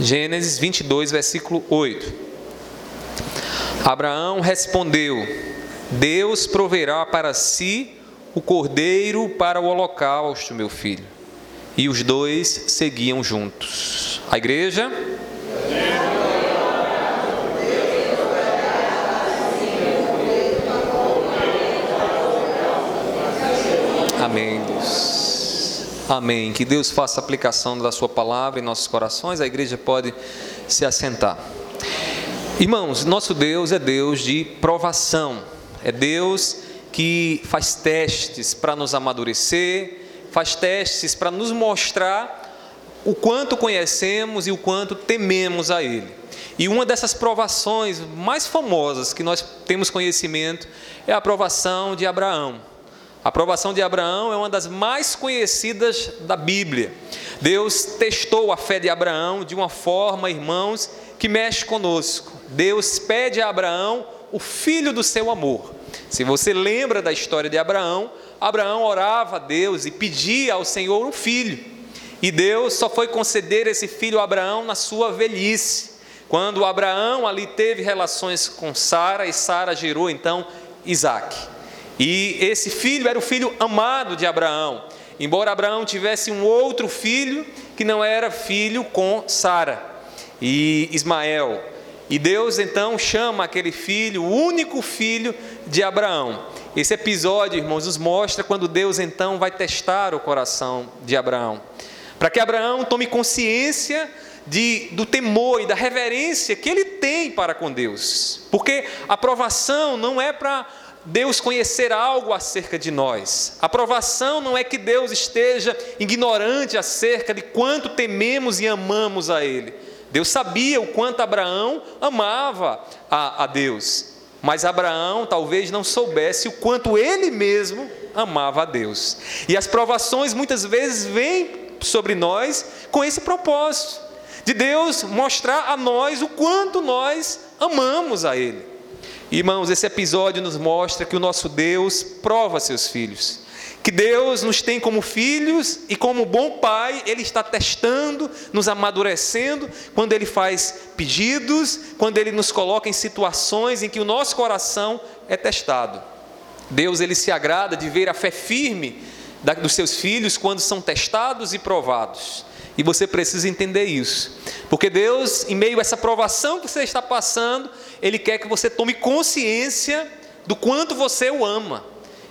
Gênesis 22, versículo 8. Abraão respondeu: Deus proverá para si o cordeiro para o holocausto, meu filho. E os dois seguiam juntos. A igreja? Amém. Amém. Que Deus faça aplicação da Sua palavra em nossos corações. A igreja pode se assentar. Irmãos, nosso Deus é Deus de provação, é Deus que faz testes para nos amadurecer, faz testes para nos mostrar o quanto conhecemos e o quanto tememos a Ele. E uma dessas provações mais famosas que nós temos conhecimento é a provação de Abraão. A aprovação de Abraão é uma das mais conhecidas da Bíblia. Deus testou a fé de Abraão de uma forma, irmãos, que mexe conosco. Deus pede a Abraão o filho do seu amor. Se você lembra da história de Abraão, Abraão orava a Deus e pedia ao Senhor um filho. E Deus só foi conceder esse filho a Abraão na sua velhice. Quando Abraão ali teve relações com Sara e Sara gerou então Isaac. E esse filho era o filho amado de Abraão, embora Abraão tivesse um outro filho que não era filho com Sara e Ismael. E Deus então chama aquele filho, o único filho de Abraão. Esse episódio, irmãos, nos mostra quando Deus então vai testar o coração de Abraão, para que Abraão tome consciência de, do temor e da reverência que ele tem para com Deus, porque a aprovação não é para Deus conhecer algo acerca de nós. A provação não é que Deus esteja ignorante acerca de quanto tememos e amamos a Ele. Deus sabia o quanto Abraão amava a, a Deus, mas Abraão talvez não soubesse o quanto ele mesmo amava a Deus. E as provações muitas vezes vêm sobre nós com esse propósito, de Deus mostrar a nós o quanto nós amamos a Ele. Irmãos, esse episódio nos mostra que o nosso Deus prova seus filhos. Que Deus nos tem como filhos e como bom pai, Ele está testando, nos amadurecendo, quando Ele faz pedidos, quando Ele nos coloca em situações em que o nosso coração é testado. Deus, Ele se agrada de ver a fé firme dos seus filhos quando são testados e provados. E você precisa entender isso. Porque Deus, em meio a essa provação que você está passando, Ele quer que você tome consciência do quanto você o ama.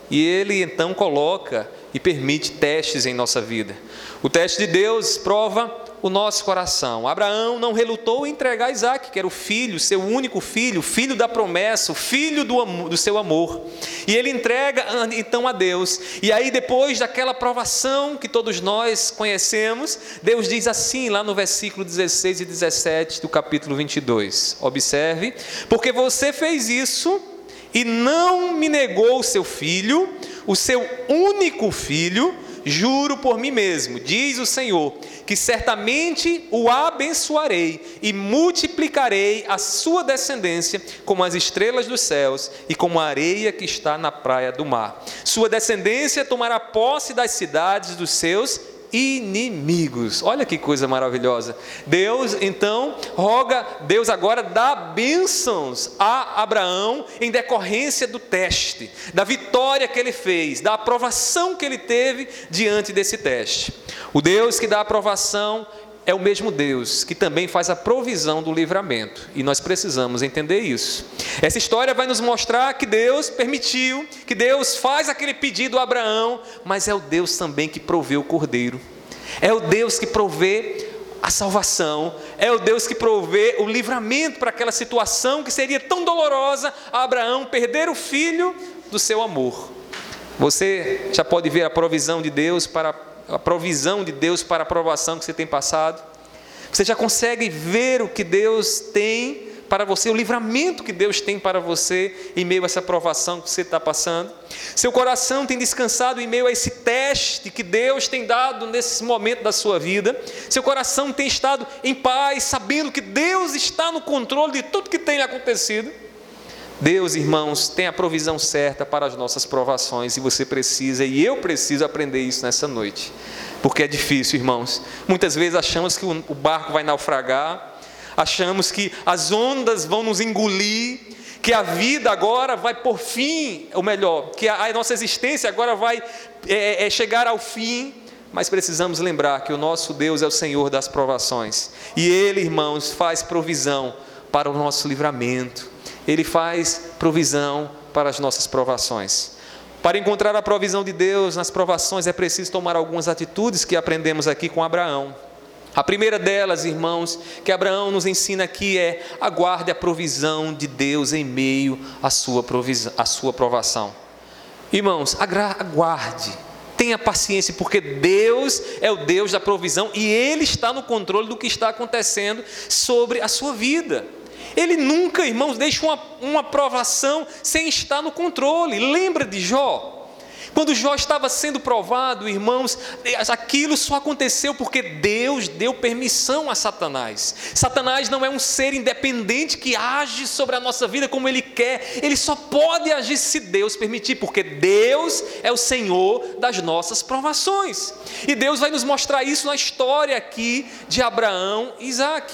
E Ele então coloca e permite testes em nossa vida. O teste de Deus prova o nosso coração. Abraão não relutou em entregar Isaac, que era o filho, seu único filho, filho da promessa, o filho do, do seu amor. E ele entrega então a Deus. E aí, depois daquela provação que todos nós conhecemos, Deus diz assim, lá no versículo 16 e 17 do capítulo 22. Observe: Porque você fez isso e não me negou o seu filho, o seu único filho Juro por mim mesmo, diz o Senhor, que certamente o abençoarei e multiplicarei a sua descendência como as estrelas dos céus e como a areia que está na praia do mar. Sua descendência tomará posse das cidades dos seus inimigos. Olha que coisa maravilhosa. Deus então roga, Deus agora dá bênçãos a Abraão em decorrência do teste, da vitória que ele fez, da aprovação que ele teve diante desse teste. O Deus que dá aprovação é o mesmo Deus que também faz a provisão do livramento, e nós precisamos entender isso. Essa história vai nos mostrar que Deus permitiu, que Deus faz aquele pedido a Abraão, mas é o Deus também que provê o cordeiro, é o Deus que provê a salvação, é o Deus que provê o livramento para aquela situação que seria tão dolorosa a Abraão perder o filho do seu amor. Você já pode ver a provisão de Deus para a provisão de Deus para a provação que você tem passado. Você já consegue ver o que Deus tem para você, o livramento que Deus tem para você em meio a essa provação que você está passando. Seu coração tem descansado em meio a esse teste que Deus tem dado nesse momento da sua vida. Seu coração tem estado em paz, sabendo que Deus está no controle de tudo que tem acontecido. Deus, irmãos, tem a provisão certa para as nossas provações e você precisa, e eu preciso aprender isso nessa noite. porque é difícil, irmãos. Muitas vezes achamos que o barco vai naufragar, achamos que as ondas vão nos engolir, que a vida agora vai por fim, ou melhor, que a, nossa existência agora vai é, é, chegar ao fim, mas precisamos lembrar que o nosso Deus é o Senhor das provações, e Ele, irmãos, faz provisão para o nosso livramento, Ele faz provisão para as nossas provações. Para encontrar a provisão de Deus nas provações é preciso tomar algumas atitudes que aprendemos aqui com Abraão. A primeira delas, irmãos, que Abraão nos ensina aqui é: aguarde a provisão de Deus em meio à sua, provisão, à sua provação. Irmãos, aguarde, tenha paciência, porque Deus é o Deus da provisão e Ele está no controle do que está acontecendo sobre a sua vida. Ele nunca, irmãos, deixa uma, uma provação sem estar no controle. Lembra de Jó? Quando Jó estava sendo provado, irmãos, aquilo só aconteceu porque Deus deu permissão a Satanás. Satanás não é um ser independente que age sobre a nossa vida como ele quer, ele só pode agir se Deus permitir, porque Deus é o Senhor das nossas provações. E Deus vai nos mostrar isso na história aqui de Abraão e Isaac.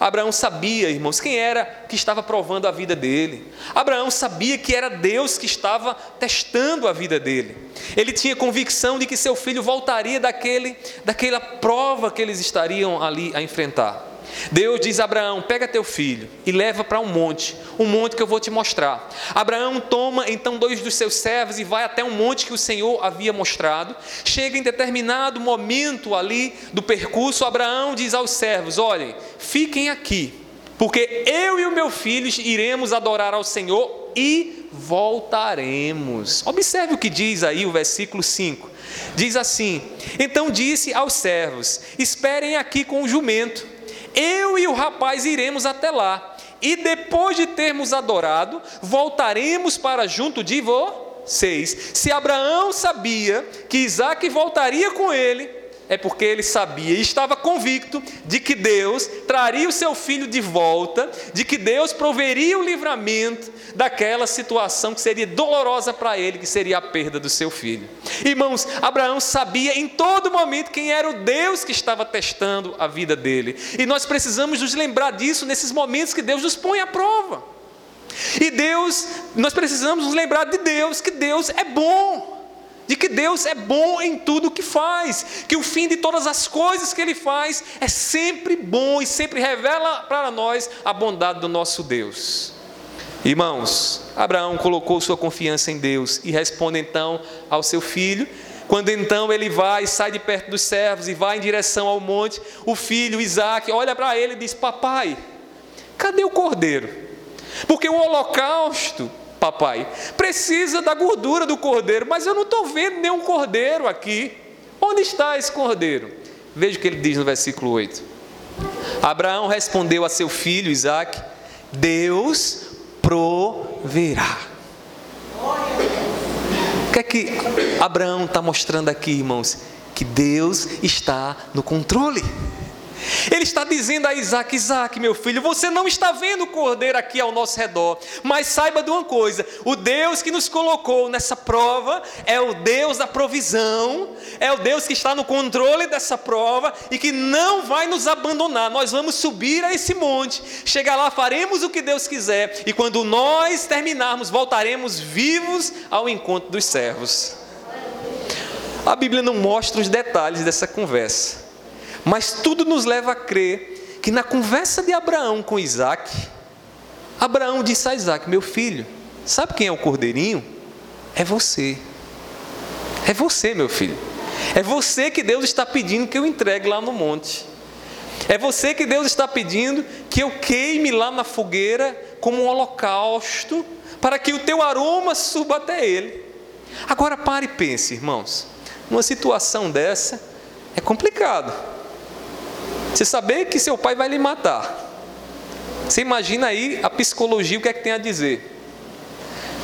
Abraão sabia, irmãos, quem era que estava provando a vida dele. Abraão sabia que era Deus que estava testando a vida dele. Ele tinha convicção de que seu filho voltaria daquele, daquela prova que eles estariam ali a enfrentar. Deus diz a Abraão: pega teu filho e leva para um monte, um monte que eu vou te mostrar. Abraão toma então dois dos seus servos e vai até um monte que o Senhor havia mostrado. Chega em determinado momento ali do percurso, Abraão diz aos servos: olhem, fiquem aqui, porque eu e o meu filho iremos adorar ao Senhor e voltaremos. Observe o que diz aí o versículo 5. Diz assim: Então disse aos servos: Esperem aqui com o jumento eu e o rapaz iremos até lá, e depois de termos adorado, voltaremos para junto de vocês. Se Abraão sabia que Isaac voltaria com ele, é porque ele sabia e estava convicto de que Deus traria o seu filho de volta, de que Deus proveria o livramento daquela situação que seria dolorosa para ele, que seria a perda do seu filho. Irmãos, Abraão sabia em todo momento quem era o Deus que estava testando a vida dele. E nós precisamos nos lembrar disso nesses momentos que Deus nos põe à prova. E Deus, nós precisamos nos lembrar de Deus, que Deus é bom de que Deus é bom em tudo o que faz, que o fim de todas as coisas que Ele faz é sempre bom e sempre revela para nós a bondade do nosso Deus. Irmãos, Abraão colocou sua confiança em Deus e responde então ao seu filho. Quando então ele vai, sai de perto dos servos e vai em direção ao monte, o filho Isaac olha para ele e diz: Papai, cadê o cordeiro? Porque o holocausto papai. Precisa da gordura do cordeiro, mas eu não estou vendo nenhum cordeiro aqui. Onde está esse cordeiro? Veja o que ele diz no versículo 8. Abraão respondeu a seu filho Isaac: Deus proverá. O que é que Abraão está mostrando aqui, irmãos? Que Deus está no controle. Ele está dizendo a Isaac: Isaac, meu filho, você não está vendo o cordeiro aqui ao nosso redor, mas saiba de uma coisa: o Deus que nos colocou nessa prova é o Deus da provisão, é o Deus que está no controle dessa prova e que não vai nos abandonar. Nós vamos subir a esse monte, chegar lá, faremos o que Deus quiser, e quando nós terminarmos, voltaremos vivos ao encontro dos servos. A Bíblia não mostra os detalhes dessa conversa. Mas tudo nos leva a crer que na conversa de Abraão com Isaac, Abraão disse a Isaac: Meu filho, sabe quem é o cordeirinho? É você. É você, meu filho. É você que Deus está pedindo que eu entregue lá no monte. É você que Deus está pedindo que eu queime lá na fogueira como um holocausto, para que o teu aroma suba até ele. Agora pare e pense, irmãos. Numa situação dessa é complicado. Você saber que seu pai vai lhe matar. Você imagina aí a psicologia, o que é que tem a dizer?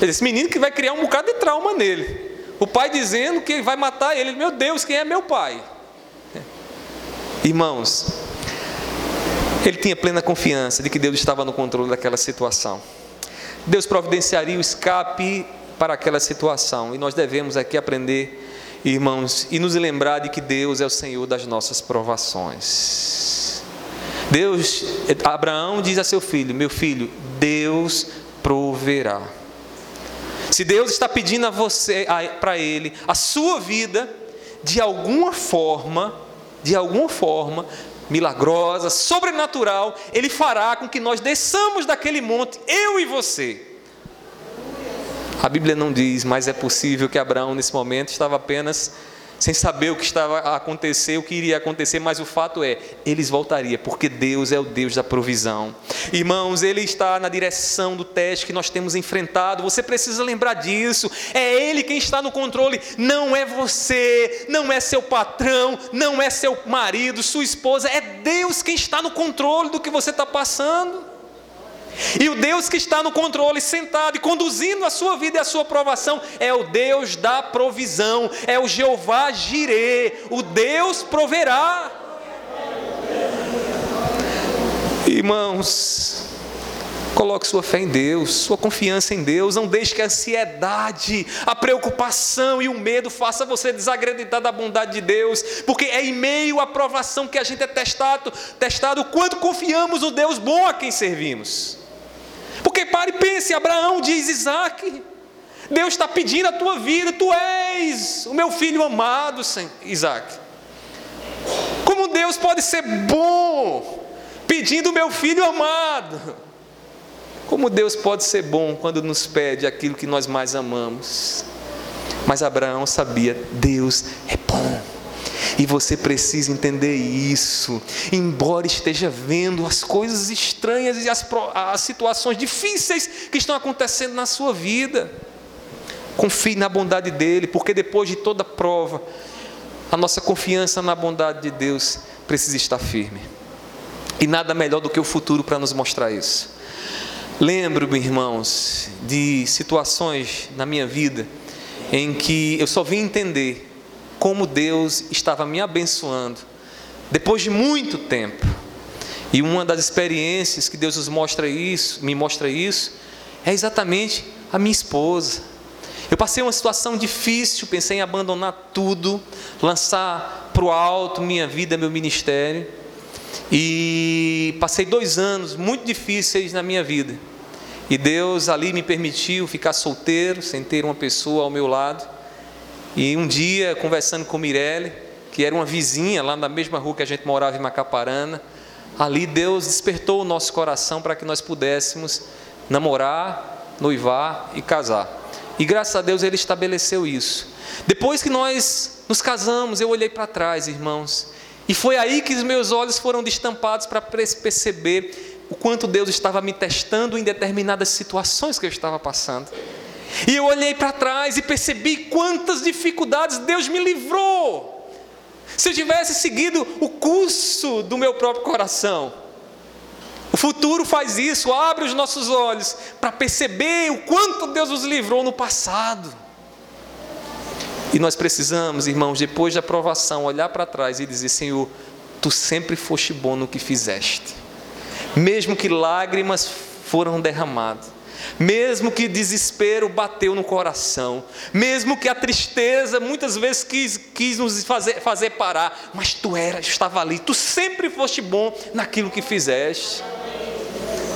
Esse menino que vai criar um bocado de trauma nele. O pai dizendo que vai matar ele. Meu Deus, quem é meu pai? Irmãos, ele tinha plena confiança de que Deus estava no controle daquela situação. Deus providenciaria o escape para aquela situação. E nós devemos aqui aprender irmãos, e nos lembrar de que Deus é o Senhor das nossas provações. Deus, Abraão diz a seu filho: Meu filho, Deus proverá. Se Deus está pedindo a você, para ele, a sua vida, de alguma forma, de alguma forma, milagrosa, sobrenatural, Ele fará com que nós desçamos daquele monte, eu e você. A Bíblia não diz, mas é possível que Abraão, nesse momento, estava apenas sem saber o que estava a acontecer, o que iria acontecer, mas o fato é, eles voltariam, porque Deus é o Deus da provisão. Irmãos, Ele está na direção do teste que nós temos enfrentado, você precisa lembrar disso, é Ele quem está no controle, não é você, não é seu patrão, não é seu marido, sua esposa, é Deus quem está no controle do que você está passando. E o Deus que está no controle, sentado e conduzindo a sua vida e a sua provação, é o Deus da provisão, é o Jeová Jirê, o Deus proverá. Irmãos, coloque sua fé em Deus, sua confiança em Deus, não deixe que a ansiedade, a preocupação e o medo faça você desacreditar da bondade de Deus, porque é em meio à provação que a gente é testado, testado quanto confiamos no Deus bom a quem servimos. Porque pare e pense, Abraão diz Isaac, Deus está pedindo a tua vida, tu és o meu filho amado, Isaac. Como Deus pode ser bom pedindo o meu filho amado? Como Deus pode ser bom quando nos pede aquilo que nós mais amamos? Mas Abraão sabia, Deus é bom. E você precisa entender isso. Embora esteja vendo as coisas estranhas e as, as situações difíceis que estão acontecendo na sua vida, confie na bondade dEle, porque depois de toda prova, a nossa confiança na bondade de Deus precisa estar firme. E nada melhor do que o futuro para nos mostrar isso. Lembro-me, irmãos, de situações na minha vida em que eu só vim entender como Deus estava me abençoando depois de muito tempo. E uma das experiências que Deus nos mostra isso, me mostra isso, é exatamente a minha esposa. Eu passei uma situação difícil, pensei em abandonar tudo, lançar para o alto minha vida, meu ministério. E passei dois anos muito difíceis na minha vida. E Deus ali me permitiu ficar solteiro, sem ter uma pessoa ao meu lado. E um dia, conversando com Mirelle, que era uma vizinha lá na mesma rua que a gente morava em Macaparana, ali Deus despertou o nosso coração para que nós pudéssemos namorar, noivar e casar. E graças a Deus ele estabeleceu isso. Depois que nós nos casamos, eu olhei para trás, irmãos, e foi aí que os meus olhos foram destampados para perceber o quanto Deus estava me testando em determinadas situações que eu estava passando. E eu olhei para trás e percebi quantas dificuldades Deus me livrou. Se eu tivesse seguido o curso do meu próprio coração, o futuro faz isso, abre os nossos olhos para perceber o quanto Deus nos livrou no passado. E nós precisamos, irmãos, depois da aprovação, olhar para trás e dizer: Senhor, tu sempre foste bom no que fizeste, mesmo que lágrimas foram derramadas mesmo que desespero bateu no coração, mesmo que a tristeza muitas vezes quis, quis nos fazer, fazer parar, mas tu era, estava ali, tu sempre foste bom naquilo que fizeste.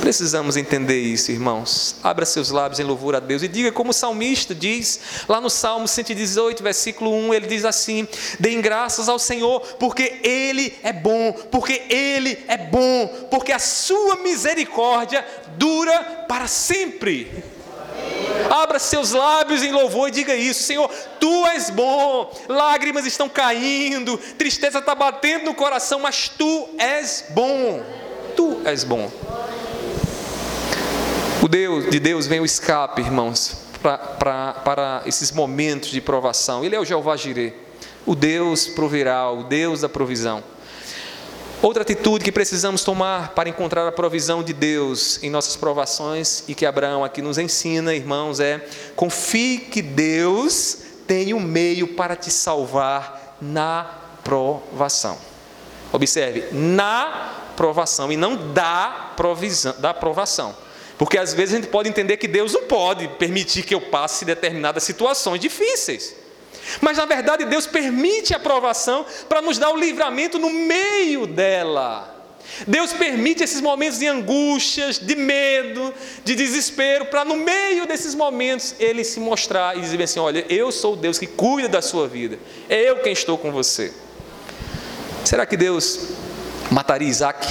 Precisamos entender isso, irmãos. Abra seus lábios em louvor a Deus e diga como o salmista diz, lá no Salmo 118, versículo 1, ele diz assim: Deem graças ao Senhor, porque Ele é bom, porque Ele é bom, porque a sua misericórdia dura para sempre. Abra seus lábios em louvor e diga isso: Senhor, tu és bom. Lágrimas estão caindo, tristeza está batendo no coração, mas tu és bom. Tu és bom. O Deus, de Deus vem o escape, irmãos, para esses momentos de provação. Ele é o Jeová Jireh, o Deus proverá, o Deus da provisão. Outra atitude que precisamos tomar para encontrar a provisão de Deus em nossas provações e que Abraão aqui nos ensina, irmãos, é confie que Deus tem um meio para te salvar na provação. Observe, na provação e não da provisão, da provação. Porque às vezes a gente pode entender que Deus não pode permitir que eu passe determinadas situações difíceis. Mas na verdade Deus permite a provação para nos dar o livramento no meio dela. Deus permite esses momentos de angústias, de medo, de desespero, para no meio desses momentos ele se mostrar e dizer assim: Olha, eu sou o Deus que cuida da sua vida, é eu quem estou com você. Será que Deus mataria Isaac?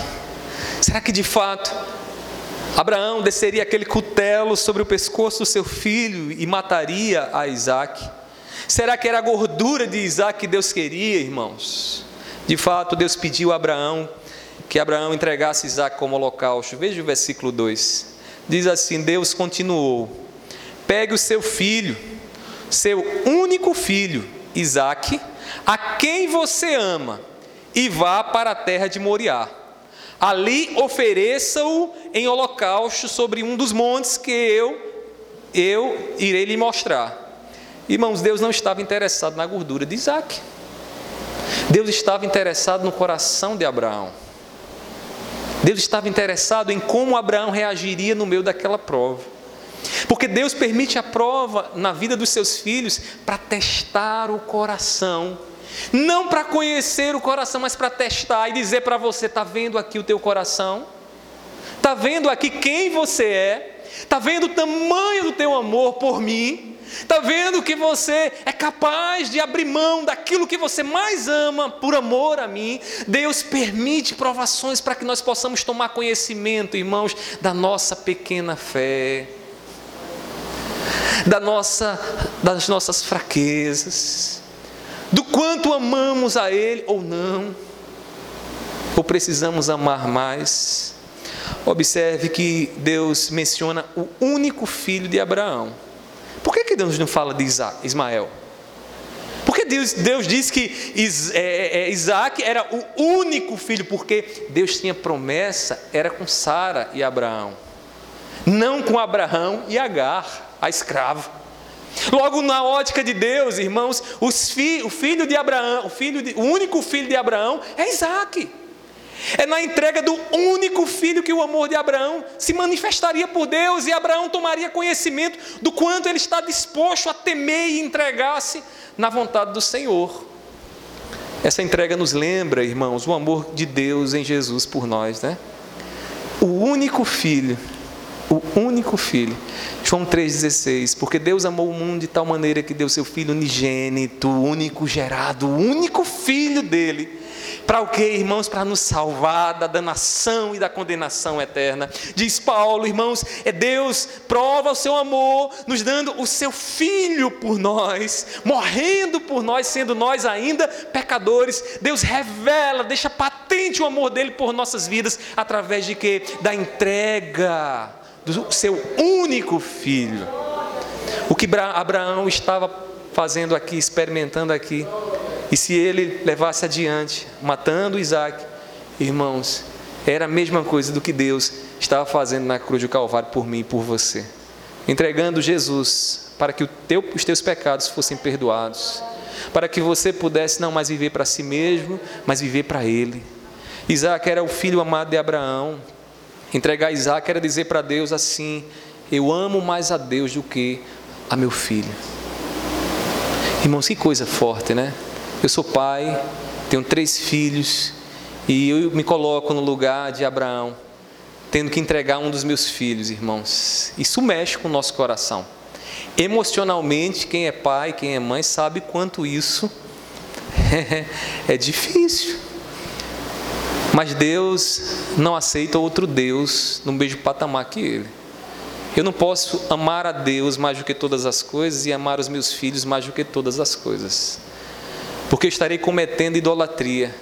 Será que de fato Abraão desceria aquele cutelo sobre o pescoço do seu filho e mataria a Isaac? Será que era a gordura de Isaac que Deus queria, irmãos? De fato, Deus pediu a Abraão que Abraão entregasse Isaac como holocausto. Veja o versículo 2. Diz assim: Deus continuou: Pegue o seu filho, seu único filho, Isaac, a quem você ama, e vá para a terra de Moriá. Ali ofereça-o em holocausto sobre um dos montes que eu eu irei lhe mostrar. Irmãos, Deus não estava interessado na gordura de Isaac. Deus estava interessado no coração de Abraão. Deus estava interessado em como Abraão reagiria no meio daquela prova. Porque Deus permite a prova na vida dos seus filhos para testar o coração. Não para conhecer o coração, mas para testar e dizer para você: está vendo aqui o teu coração? Está vendo aqui quem você é? Está vendo o tamanho do teu amor por mim? Está vendo que você é capaz de abrir mão daquilo que você mais ama por amor a mim? Deus permite provações para que nós possamos tomar conhecimento, irmãos, da nossa pequena fé, da nossa, das nossas fraquezas, do quanto amamos a Ele ou não, ou precisamos amar mais. Observe que Deus menciona o único filho de Abraão por que, que Deus não fala de Ismael? Porque Deus, Deus disse que é, é, é, Isaac era o único filho, porque Deus tinha promessa, era com Sara e Abraão, não com Abraão e Agar, a escrava. Logo, na ótica de Deus, irmãos, fi, o filho de Abraão, o, filho de, o único filho de Abraão é Isaac. É na entrega do único filho que o amor de Abraão se manifestaria por Deus e Abraão tomaria conhecimento do quanto ele está disposto a temer e entregar-se na vontade do Senhor. Essa entrega nos lembra, irmãos, o amor de Deus em Jesus por nós, né? O único filho, o único filho. João 3,16. Porque Deus amou o mundo de tal maneira que deu seu filho unigênito, único gerado, o único filho dele para o que, irmãos? Para nos salvar da danação e da condenação eterna. Diz Paulo, irmãos, é Deus prova o seu amor, nos dando o seu filho por nós, morrendo por nós, sendo nós ainda pecadores. Deus revela, deixa patente o amor dele por nossas vidas através de que da entrega do seu único filho. O que Abraão estava fazendo aqui, experimentando aqui, e se ele levasse adiante, matando Isaac, irmãos, era a mesma coisa do que Deus estava fazendo na cruz do Calvário por mim e por você. Entregando Jesus para que teu, os teus pecados fossem perdoados, para que você pudesse não mais viver para si mesmo, mas viver para Ele. Isaac era o filho amado de Abraão. Entregar Isaac era dizer para Deus assim: Eu amo mais a Deus do que a meu filho. Irmãos, que coisa forte, né? Eu sou pai, tenho três filhos e eu me coloco no lugar de Abraão, tendo que entregar um dos meus filhos, irmãos. Isso mexe com o nosso coração. Emocionalmente, quem é pai, quem é mãe, sabe quanto isso é, difícil. Mas Deus não aceita outro Deus no mesmo patamar que Ele. Eu não posso amar a Deus mais do que todas as coisas e amar os meus filhos mais do que todas as coisas porque estarei cometendo idolatria,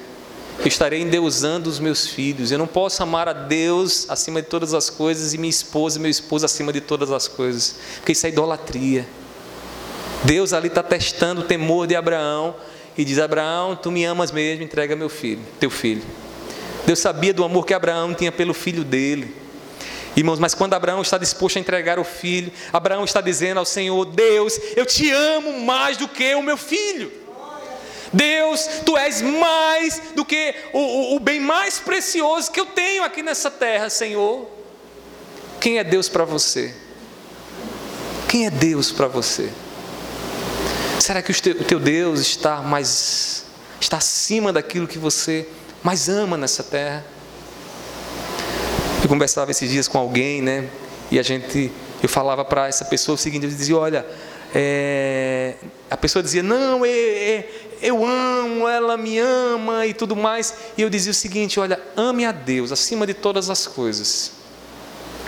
estarei endeusando os meus filhos. Eu não posso amar a Deus acima de todas as coisas e minha esposa e meu esposo acima de todas as coisas, porque isso é idolatria. Deus ali está testando o temor de Abraão e diz: Abraão, tu me amas mesmo, entrega meu filho, teu filho. Deus sabia do amor que Abraão tinha pelo filho dele. Irmãos, mas quando Abraão está disposto a entregar o filho, Abraão está dizendo ao Senhor: Deus, eu te amo mais do que o meu filho. Deus, tu és mais do que o, o, o bem mais precioso que eu tenho aqui nessa terra, Senhor. Quem é Deus para você? Quem é Deus para você? será que o teu, Deus está mais está acima daquilo que você mais ama nessa terra? Eu conversava esses dias com alguém, né? E a gente, eu falava para essa pessoa o seguinte, eu dizia, olha, é, a pessoa dizia, não, é, é, eu amo, ela me ama e tudo mais. E eu dizia o seguinte, olha, ame a Deus acima de todas as coisas.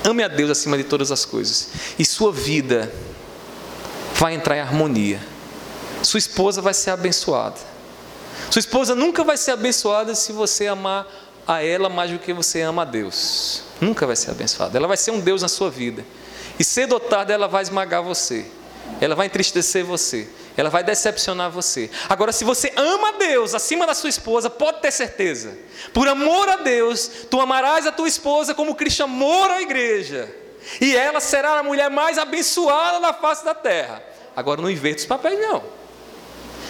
Ame a Deus acima de todas as coisas. E sua vida vai entrar em harmonia. Sua esposa vai ser abençoada. Sua esposa nunca vai ser abençoada se você amar a ela mais do que você ama a Deus. Nunca vai ser abençoada. Ela vai ser um Deus na sua vida. E cedo ou tarde ela vai esmagar você. Ela vai entristecer você. Ela vai decepcionar você. Agora, se você ama Deus acima da sua esposa, pode ter certeza. Por amor a Deus, tu amarás a tua esposa como Cristo amou a igreja. E ela será a mulher mais abençoada da face da terra. Agora, não inverta os papéis, não.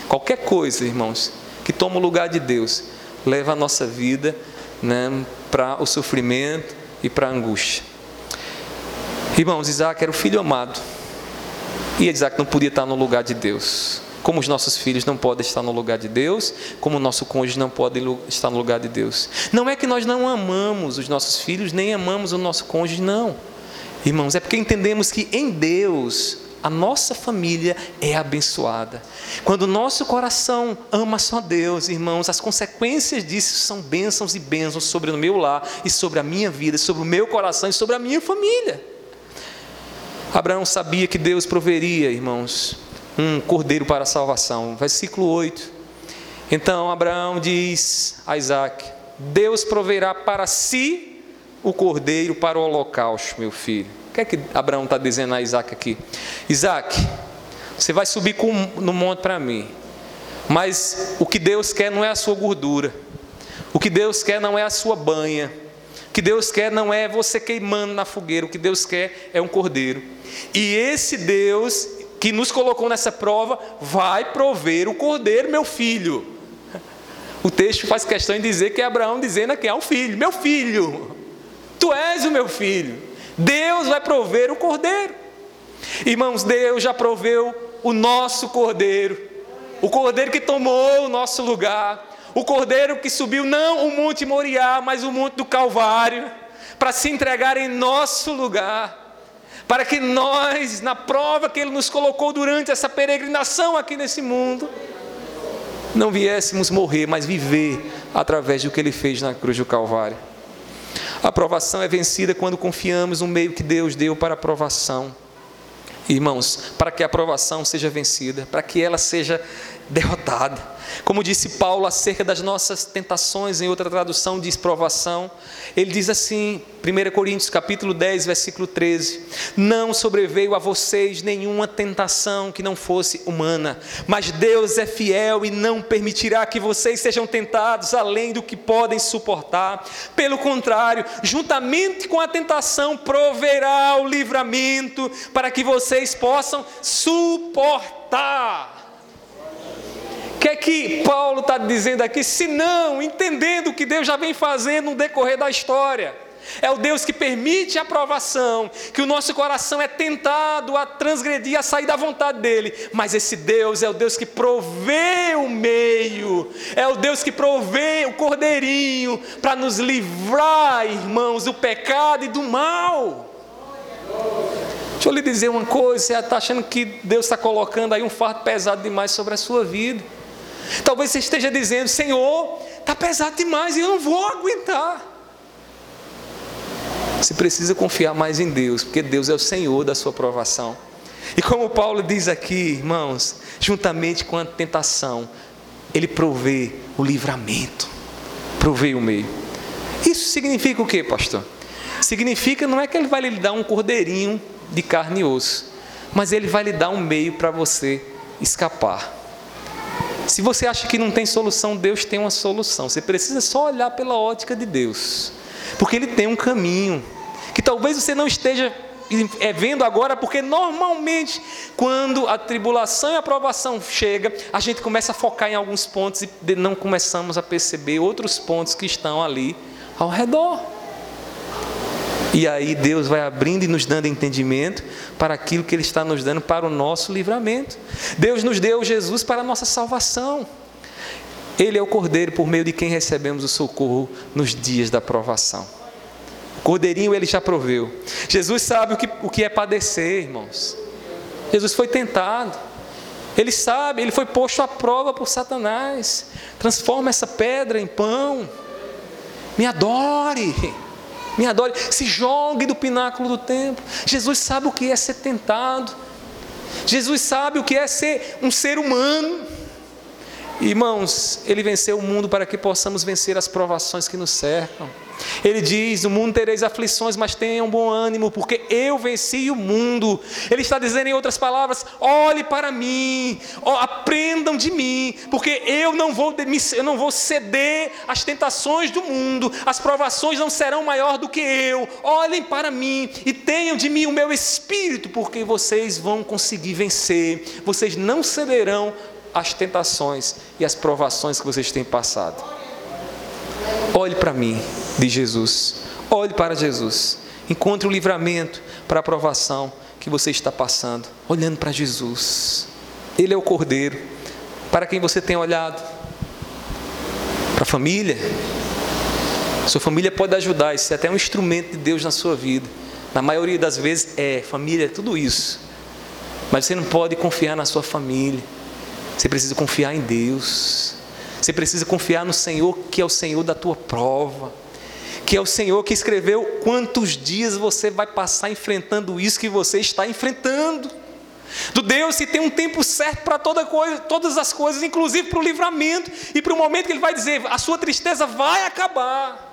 Qualquer coisa, irmãos, que toma o lugar de Deus, leva a nossa vida né, para o sofrimento e para a angústia. Irmãos, Isaac era o filho amado. E Isaac não podia estar no lugar de Deus. Como os nossos filhos não podem estar no lugar de Deus, como o nosso cônjuge não pode estar no lugar de Deus. Não é que nós não amamos os nossos filhos, nem amamos o nosso cônjuge, não. Irmãos, é porque entendemos que em Deus a nossa família é abençoada. Quando o nosso coração ama só Deus, irmãos, as consequências disso são bênçãos e bênçãos sobre o meu lar e sobre a minha vida, sobre o meu coração e sobre a minha família. Abraão sabia que Deus proveria, irmãos, um cordeiro para a salvação. Versículo 8. Então Abraão diz a Isaac: Deus proverá para si o cordeiro para o holocausto, meu filho que é que Abraão está dizendo a Isaac aqui? Isaac, você vai subir com, no monte para mim, mas o que Deus quer não é a sua gordura, o que Deus quer não é a sua banha, o que Deus quer não é você queimando na fogueira, o que Deus quer é um cordeiro. E esse Deus que nos colocou nessa prova vai prover o cordeiro, meu filho. O texto faz questão de dizer que é Abraão dizendo que é o filho, meu filho, tu és o meu filho. Deus vai prover o cordeiro. Irmãos, Deus já proveu o nosso cordeiro, o cordeiro que tomou o nosso lugar, o cordeiro que subiu não o Monte Moriá, mas o Monte do Calvário, para se entregar em nosso lugar para que nós, na prova que Ele nos colocou durante essa peregrinação aqui nesse mundo, não viéssemos morrer, mas viver através do que Ele fez na cruz do Calvário. A aprovação é vencida quando confiamos no meio que Deus deu para a aprovação. Irmãos, para que a aprovação seja vencida, para que ela seja derrotada, como disse Paulo acerca das nossas tentações, em outra tradução diz provação, ele diz assim, 1 Coríntios capítulo 10, versículo 13: Não sobreveio a vocês nenhuma tentação que não fosse humana, mas Deus é fiel e não permitirá que vocês sejam tentados além do que podem suportar. Pelo contrário, juntamente com a tentação, proverá o livramento para que vocês possam suportar. O que é que Paulo está dizendo aqui? Se não, entendendo o que Deus já vem fazendo no decorrer da história. É o Deus que permite a aprovação, que o nosso coração é tentado a transgredir, a sair da vontade dele. Mas esse Deus é o Deus que provê o meio, é o Deus que provê o cordeirinho para nos livrar, irmãos, do pecado e do mal. Deixa eu lhe dizer uma coisa: você está achando que Deus está colocando aí um fardo pesado demais sobre a sua vida. Talvez você esteja dizendo: Senhor, está pesado demais e eu não vou aguentar. Você precisa confiar mais em Deus, porque Deus é o Senhor da sua provação. E como Paulo diz aqui, irmãos, juntamente com a tentação, Ele provê o livramento, provê o meio. Isso significa o que, pastor? Significa não é que Ele vai lhe dar um cordeirinho de carne e osso, mas Ele vai lhe dar um meio para você escapar. Se você acha que não tem solução, Deus tem uma solução. Você precisa só olhar pela ótica de Deus, porque Ele tem um caminho que talvez você não esteja é, vendo agora, porque normalmente quando a tribulação e a aprovação chega, a gente começa a focar em alguns pontos e não começamos a perceber outros pontos que estão ali ao redor. E aí Deus vai abrindo e nos dando entendimento para aquilo que Ele está nos dando para o nosso livramento. Deus nos deu Jesus para a nossa salvação. Ele é o Cordeiro por meio de quem recebemos o socorro nos dias da provação. O Cordeirinho ele já proveu. Jesus sabe o que, o que é padecer, irmãos. Jesus foi tentado. Ele sabe, ele foi posto à prova por Satanás. Transforma essa pedra em pão. Me adore. Me adore. Se jogue do pináculo do templo. Jesus sabe o que é ser tentado. Jesus sabe o que é ser um ser humano. Irmãos, ele venceu o mundo para que possamos vencer as provações que nos cercam. Ele diz: No mundo tereis aflições, mas tenham bom ânimo, porque eu venci o mundo. Ele está dizendo, em outras palavras: olhe para mim, aprendam de mim, porque eu não vou, eu não vou ceder às tentações do mundo, as provações não serão maior do que eu. Olhem para mim e tenham de mim o meu espírito, porque vocês vão conseguir vencer, vocês não cederão as tentações e as provações que vocês têm passado. Olhe para mim, diz Jesus. Olhe para Jesus. Encontre o livramento para a provação que você está passando, olhando para Jesus. Ele é o Cordeiro. Para quem você tem olhado? Para a família? Sua família pode ajudar, isso é até um instrumento de Deus na sua vida. Na maioria das vezes é, família é tudo isso. Mas você não pode confiar na sua família. Você precisa confiar em Deus. Você precisa confiar no Senhor, que é o Senhor da tua prova. Que é o Senhor que escreveu quantos dias você vai passar enfrentando isso que você está enfrentando. Do Deus que tem um tempo certo para toda coisa, todas as coisas, inclusive para o livramento e para o momento que Ele vai dizer: a sua tristeza vai acabar.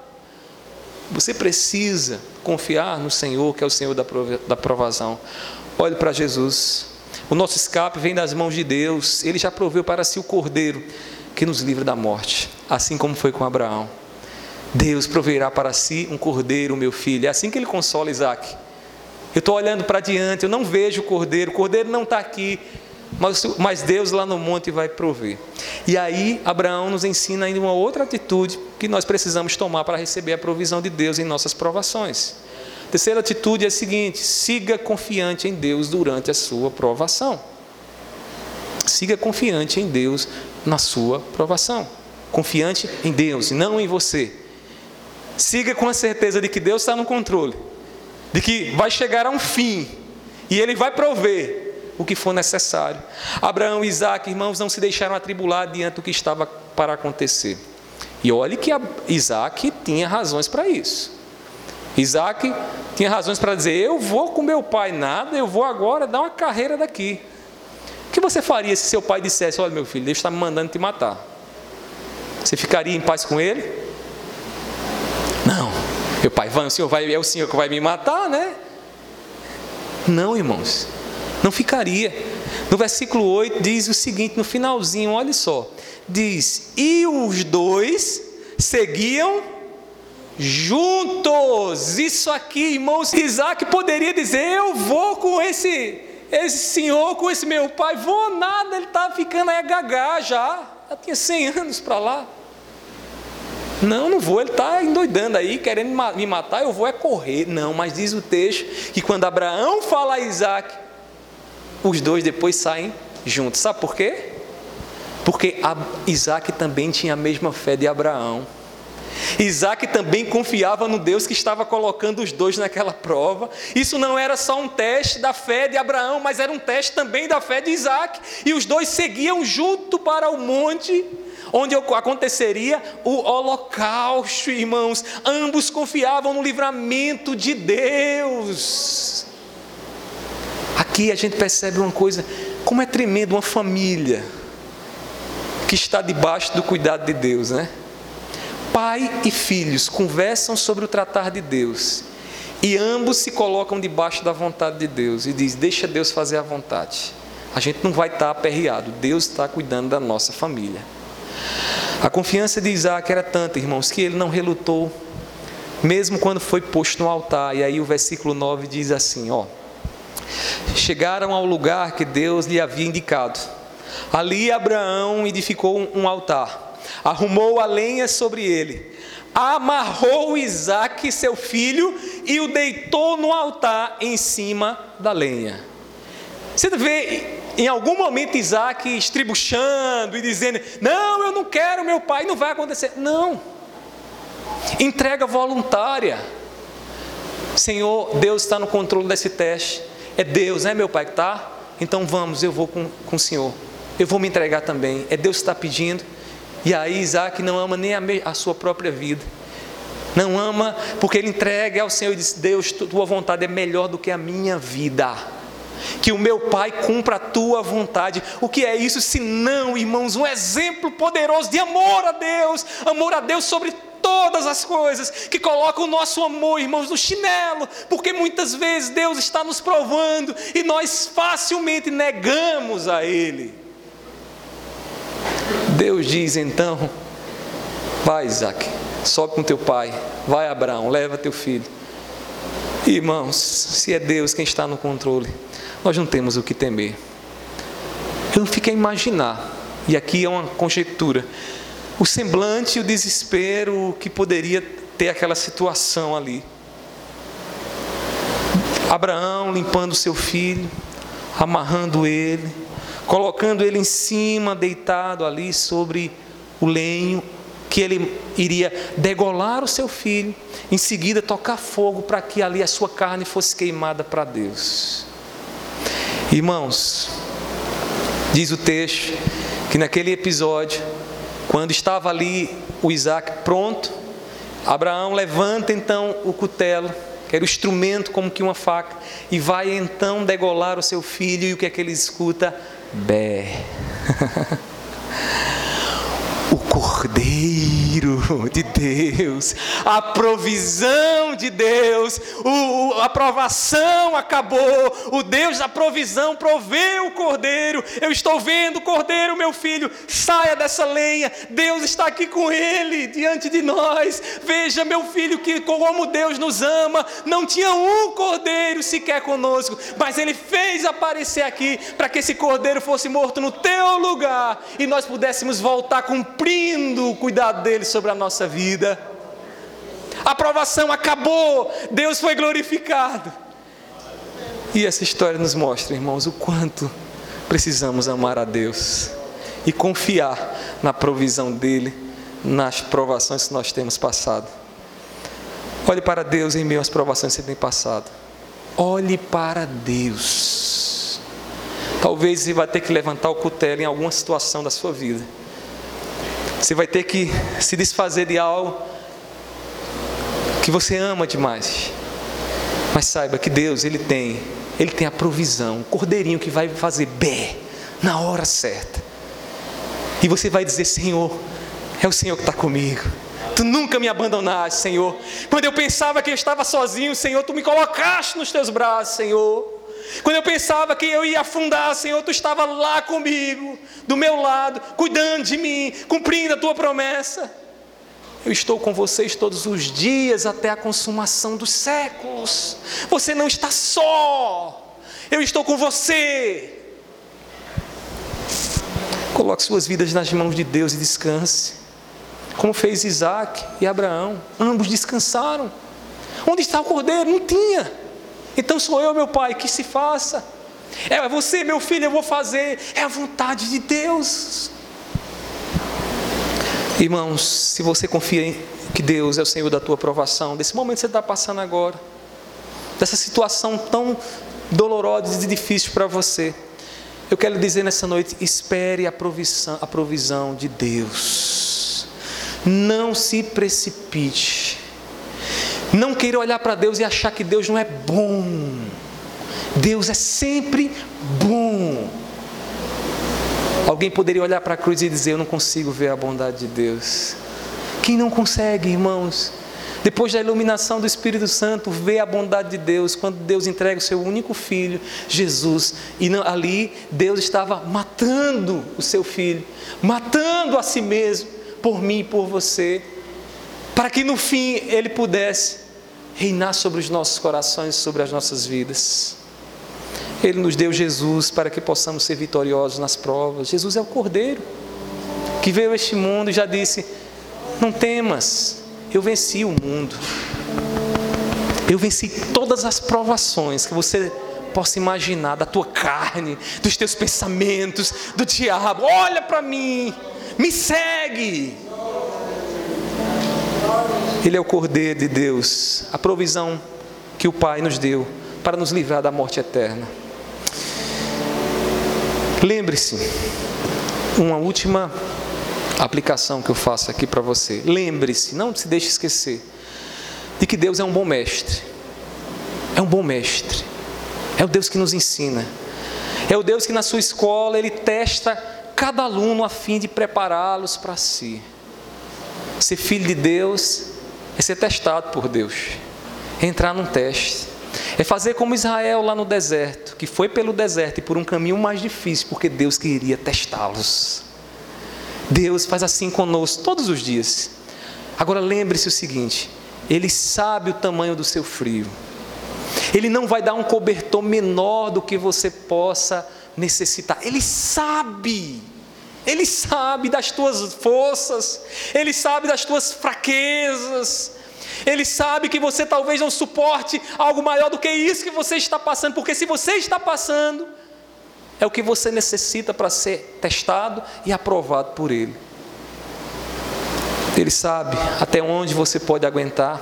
Você precisa confiar no Senhor, que é o Senhor da provação. Olhe para Jesus. O nosso escape vem das mãos de Deus. Ele já proveu para si o cordeiro que nos livra da morte, assim como foi com Abraão. Deus proverá para si um cordeiro, meu filho. É assim que ele consola Isaac. Eu estou olhando para diante, eu não vejo o cordeiro, o cordeiro não está aqui, mas, mas Deus lá no monte vai prover. E aí, Abraão nos ensina ainda uma outra atitude que nós precisamos tomar para receber a provisão de Deus em nossas provações. Terceira atitude é a seguinte: siga confiante em Deus durante a sua provação. Siga confiante em Deus na sua provação. Confiante em Deus não em você. Siga com a certeza de que Deus está no controle, de que vai chegar a um fim e Ele vai prover o que for necessário. Abraão e Isaac, irmãos, não se deixaram atribular diante do que estava para acontecer. E olhe que Isaac tinha razões para isso. Isaac tinha razões para dizer: Eu vou com meu pai, nada, eu vou agora dar uma carreira daqui. O que você faria se seu pai dissesse: Olha, meu filho, Deus está me mandando te matar? Você ficaria em paz com ele? Não. Meu pai, vai, o senhor vai, é o senhor que vai me matar, né? Não, irmãos, não ficaria. No versículo 8 diz o seguinte, no finalzinho, olha só: diz, e os dois seguiam juntos. Isso aqui, irmãos, Isaac poderia dizer: Eu vou com esse, esse senhor, com esse meu pai. Vou nada, ele está ficando aí já. Já tinha 100 anos para lá. Não, não vou, ele está endoidando aí, querendo me matar, eu vou é correr. Não, mas diz o texto que quando Abraão fala a Isaac, os dois depois saem juntos. Sabe por quê? Porque Isaac também tinha a mesma fé de Abraão. Isaac também confiava no Deus que estava colocando os dois naquela prova. Isso não era só um teste da fé de Abraão, mas era um teste também da fé de Isaac. E os dois seguiam junto para o monte onde aconteceria o holocausto, irmãos. Ambos confiavam no livramento de Deus. Aqui a gente percebe uma coisa, como é tremendo uma família que está debaixo do cuidado de Deus, né? Pai e filhos conversam sobre o tratar de Deus e ambos se colocam debaixo da vontade de Deus e diz: Deixa Deus fazer a vontade. A gente não vai estar aperreado, Deus está cuidando da nossa família. A confiança de Isaac era tanta, irmãos, que ele não relutou, mesmo quando foi posto no altar. E aí o versículo 9 diz assim: Ó, chegaram ao lugar que Deus lhe havia indicado. Ali Abraão edificou um altar arrumou a lenha sobre ele, amarrou Isaac, seu filho, e o deitou no altar em cima da lenha. Você vê em algum momento Isaac estribuchando e dizendo: Não, eu não quero meu pai, não vai acontecer. Não. Entrega voluntária. Senhor, Deus está no controle desse teste. É Deus, é meu pai que está? Então vamos, eu vou com, com o Senhor. Eu vou me entregar também. É Deus que está pedindo. E aí Isaac não ama nem a, a sua própria vida. Não ama porque ele entrega ao Senhor e diz: Deus, tua vontade é melhor do que a minha vida que o meu Pai cumpra a tua vontade. O que é isso se não, irmãos, um exemplo poderoso de amor a Deus, amor a Deus sobre todas as coisas, que coloca o nosso amor, irmãos, no chinelo, porque muitas vezes Deus está nos provando e nós facilmente negamos a Ele. Deus diz então: vai, Isaac, sobe com teu pai, vai, Abraão, leva teu filho. Irmãos, se é Deus quem está no controle, nós não temos o que temer. Eu não fiquei a imaginar, e aqui é uma conjectura, o semblante e o desespero que poderia ter aquela situação ali. Abraão limpando seu filho, amarrando ele, colocando ele em cima, deitado ali sobre o lenho, que ele iria degolar o seu filho, em seguida tocar fogo para que ali a sua carne fosse queimada para Deus. Irmãos, diz o texto que naquele episódio, quando estava ali o Isaac pronto, Abraão levanta então o cutelo, que era o instrumento como que uma faca, e vai então degolar o seu filho, e o que é que ele escuta? Bé. o Cordeiro de Deus, a provisão de Deus, o, a provação acabou, o Deus da provisão proveu o Cordeiro. Eu estou vendo o Cordeiro, meu filho, saia dessa lenha, Deus está aqui com ele, diante de nós. Veja, meu filho, que como Deus nos ama, não tinha um Cordeiro sequer conosco, mas ele fez aparecer aqui para que esse Cordeiro fosse morto no teu lugar e nós pudéssemos voltar cumprindo o cuidado dele sobre a nossa vida. A aprovação acabou, Deus foi glorificado. E essa história nos mostra, irmãos, o quanto precisamos amar a Deus e confiar na provisão dele nas provações que nós temos passado. Olhe para Deus em meio às provações que você tem passado. Olhe para Deus. Talvez você vai ter que levantar o cutelo em alguma situação da sua vida você vai ter que se desfazer de algo que você ama demais. Mas saiba que Deus, Ele tem, Ele tem a provisão, o cordeirinho que vai fazer bé na hora certa. E você vai dizer, Senhor, é o Senhor que está comigo. Tu nunca me abandonaste, Senhor. Quando eu pensava que eu estava sozinho, Senhor, Tu me colocaste nos Teus braços, Senhor. Quando eu pensava que eu ia afundar, Senhor, tu estava lá comigo, do meu lado, cuidando de mim, cumprindo a tua promessa. Eu estou com vocês todos os dias até a consumação dos séculos. Você não está só. Eu estou com você. Coloque suas vidas nas mãos de Deus e descanse. Como fez Isaac e Abraão. Ambos descansaram. Onde está o cordeiro? Não tinha. Então sou eu, meu pai, que se faça. É você, meu filho, eu vou fazer. É a vontade de Deus. Irmãos, se você confia em que Deus é o Senhor da tua aprovação, desse momento que você está passando agora, dessa situação tão dolorosa e difícil para você, eu quero dizer nessa noite: espere a provisão, a provisão de Deus. Não se precipite. Não queira olhar para Deus e achar que Deus não é bom. Deus é sempre bom. Alguém poderia olhar para a cruz e dizer: Eu não consigo ver a bondade de Deus. Quem não consegue, irmãos? Depois da iluminação do Espírito Santo, vê a bondade de Deus, quando Deus entrega o seu único filho, Jesus, e ali Deus estava matando o seu filho, matando a si mesmo, por mim e por você, para que no fim ele pudesse reinar sobre os nossos corações, sobre as nossas vidas. Ele nos deu Jesus para que possamos ser vitoriosos nas provas. Jesus é o Cordeiro que veio a este mundo e já disse: Não temas, eu venci o mundo. Eu venci todas as provações que você possa imaginar da tua carne, dos teus pensamentos, do diabo. Olha para mim, me segue. Ele é o Cordeiro de Deus, a provisão que o Pai nos deu para nos livrar da morte eterna. Lembre-se, uma última aplicação que eu faço aqui para você. Lembre-se, não se deixe esquecer, de que Deus é um bom mestre. É um bom mestre. É o Deus que nos ensina. É o Deus que na sua escola ele testa cada aluno a fim de prepará-los para si. Ser filho de Deus é ser testado por Deus. É entrar num teste. É fazer como Israel lá no deserto, que foi pelo deserto e por um caminho mais difícil, porque Deus queria testá-los. Deus faz assim conosco todos os dias. Agora lembre-se o seguinte: Ele sabe o tamanho do seu frio. Ele não vai dar um cobertor menor do que você possa necessitar. Ele sabe. Ele sabe das tuas forças, ele sabe das tuas fraquezas, ele sabe que você talvez não suporte algo maior do que isso que você está passando, porque se você está passando, é o que você necessita para ser testado e aprovado por Ele. Ele sabe até onde você pode aguentar,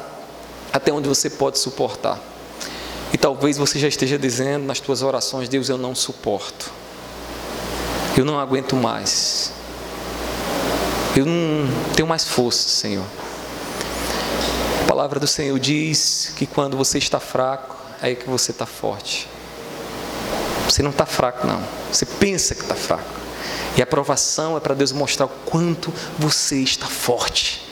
até onde você pode suportar. E talvez você já esteja dizendo nas suas orações: Deus, eu não suporto, eu não aguento mais, eu não tenho mais força, Senhor. A palavra do Senhor diz que quando você está fraco, é aí que você está forte. Você não está fraco, não. Você pensa que está fraco. E a aprovação é para Deus mostrar o quanto você está forte.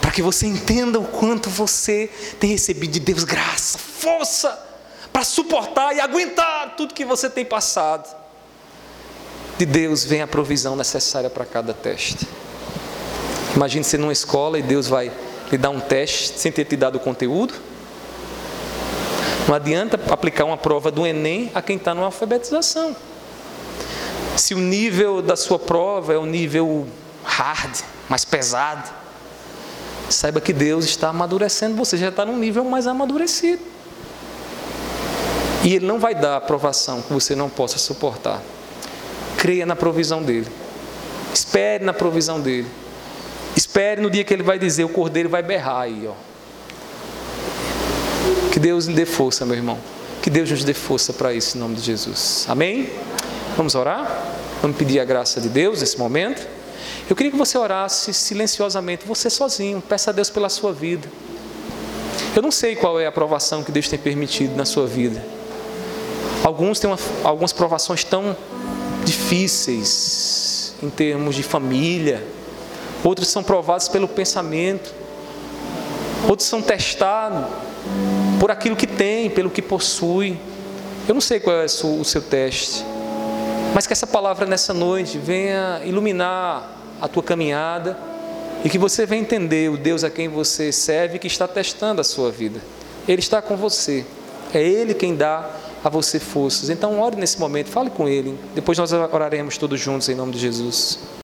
Para que você entenda o quanto você tem recebido de Deus graça, força para suportar e aguentar tudo que você tem passado. De Deus vem a provisão necessária para cada teste. Imagine você numa escola e Deus vai lhe dar um teste sem ter te dado o conteúdo. Não adianta aplicar uma prova do Enem a quem está numa alfabetização. Se o nível da sua prova é um nível hard, mais pesado, saiba que Deus está amadurecendo, você já está num nível mais amadurecido. E Ele não vai dar aprovação que você não possa suportar. Creia na provisão dEle. Espere na provisão dEle. Espere no dia que Ele vai dizer, o cordeiro vai berrar aí, ó. Que Deus nos dê força, meu irmão. Que Deus nos dê força para isso, em nome de Jesus. Amém? Vamos orar? Vamos pedir a graça de Deus nesse momento? Eu queria que você orasse silenciosamente, você sozinho. Peça a Deus pela sua vida. Eu não sei qual é a aprovação que Deus tem permitido na sua vida. Alguns têm uma, algumas provações tão difíceis em termos de família. Outros são provados pelo pensamento. Outros são testados por aquilo que tem, pelo que possui. Eu não sei qual é o seu teste, mas que essa palavra nessa noite venha iluminar a tua caminhada e que você venha entender o Deus a quem você serve que está testando a sua vida. Ele está com você, é Ele quem dá a você forças. Então, ore nesse momento, fale com Ele. Depois nós oraremos todos juntos em nome de Jesus.